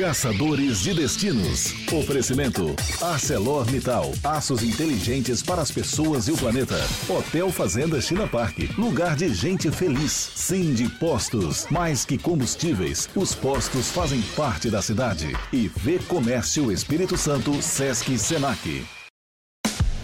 Caçadores de Destinos. Oferecimento. ArcelorMittal. Aços inteligentes para as pessoas e o planeta. Hotel Fazenda China Park. Lugar de gente feliz. Sim de Postos. Mais que combustíveis, os postos fazem parte da cidade. E V Comércio Espírito Santo, Sesc Senac.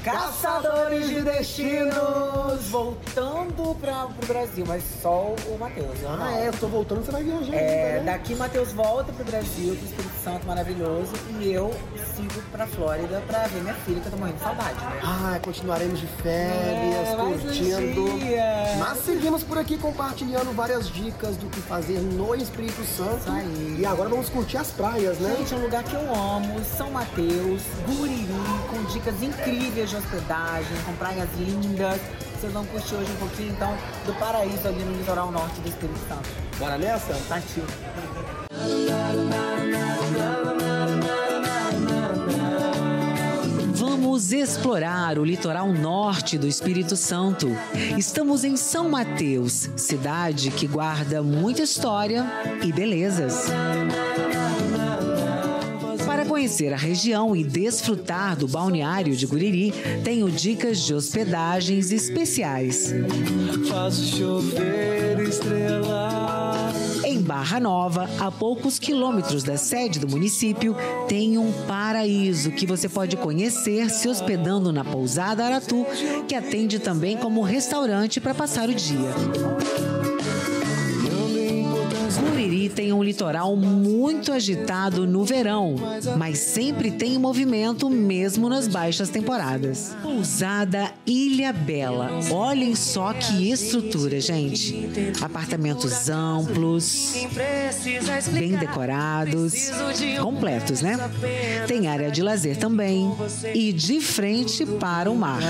Caçadores de Destinos! Voltando para o Brasil, mas só o Matheus. Ah, não. é, eu tô voltando, você vai viajar. É, né? daqui Matheus volta pro Brasil, pro Espírito Santo maravilhoso, e eu sigo pra Flórida pra ver minha filha, que eu tô morrendo de saudade, né? Ah, continuaremos de férias, é, curtindo. Mas seguimos por aqui compartilhando várias dicas do que fazer no Espírito Santo. Isso aí. E agora vamos curtir as praias, né? Gente, é um lugar que eu amo, São Mateus, Guriri, com dicas incríveis de hospedagem, com praias lindas. Vocês vão curtir hoje um pouquinho, então, do paraíso ali no litoral norte do Espírito Santo. Bora nessa? Partiu. Vamos explorar o litoral norte do Espírito Santo. Estamos em São Mateus, cidade que guarda muita história e belezas. Para conhecer a região e desfrutar do balneário de Guriri, tenho dicas de hospedagens especiais. Faço chover estrela. Em Barra Nova, a poucos quilômetros da sede do município, tem um paraíso que você pode conhecer se hospedando na pousada Aratu, que atende também como restaurante para passar o dia. Tem um litoral muito agitado no verão, mas sempre tem movimento mesmo nas baixas temporadas. Pousada Ilha Bela. Olhem só que estrutura, gente. Apartamentos amplos, bem decorados, completos, né? Tem área de lazer também e de frente para o mar.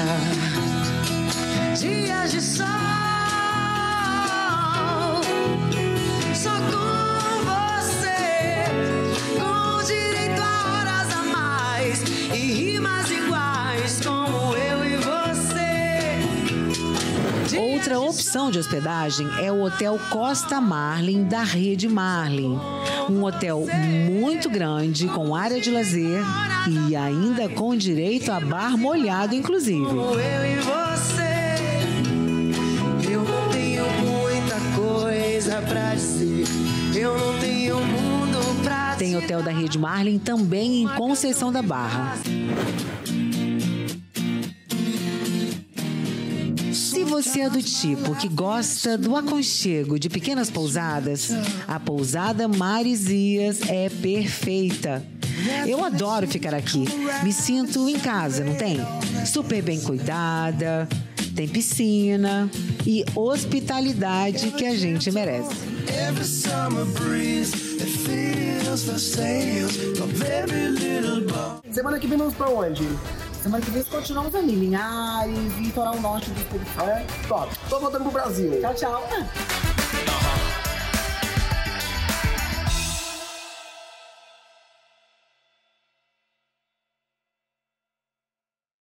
Outra opção de hospedagem é o Hotel Costa Marlin da Rede Marlin. Um hotel muito grande, com área de lazer e ainda com direito a bar molhado, inclusive. Eu e você. Eu não tenho muita coisa pra dizer. Eu não tenho mundo pra Tem te hotel da Rede Marlin também em Conceição da Barra. Você é do tipo que gosta do aconchego de pequenas pousadas, a pousada Marisias é perfeita. Eu adoro ficar aqui. Me sinto em casa, não tem? Super bem cuidada, tem piscina e hospitalidade que a gente merece. Semana que vem vamos pra onde? Semana que vem continuamos ali, Linhares, litoral norte do Espírito Santo. É? Top. Tô voltando pro Brasil. Tchau, tchau.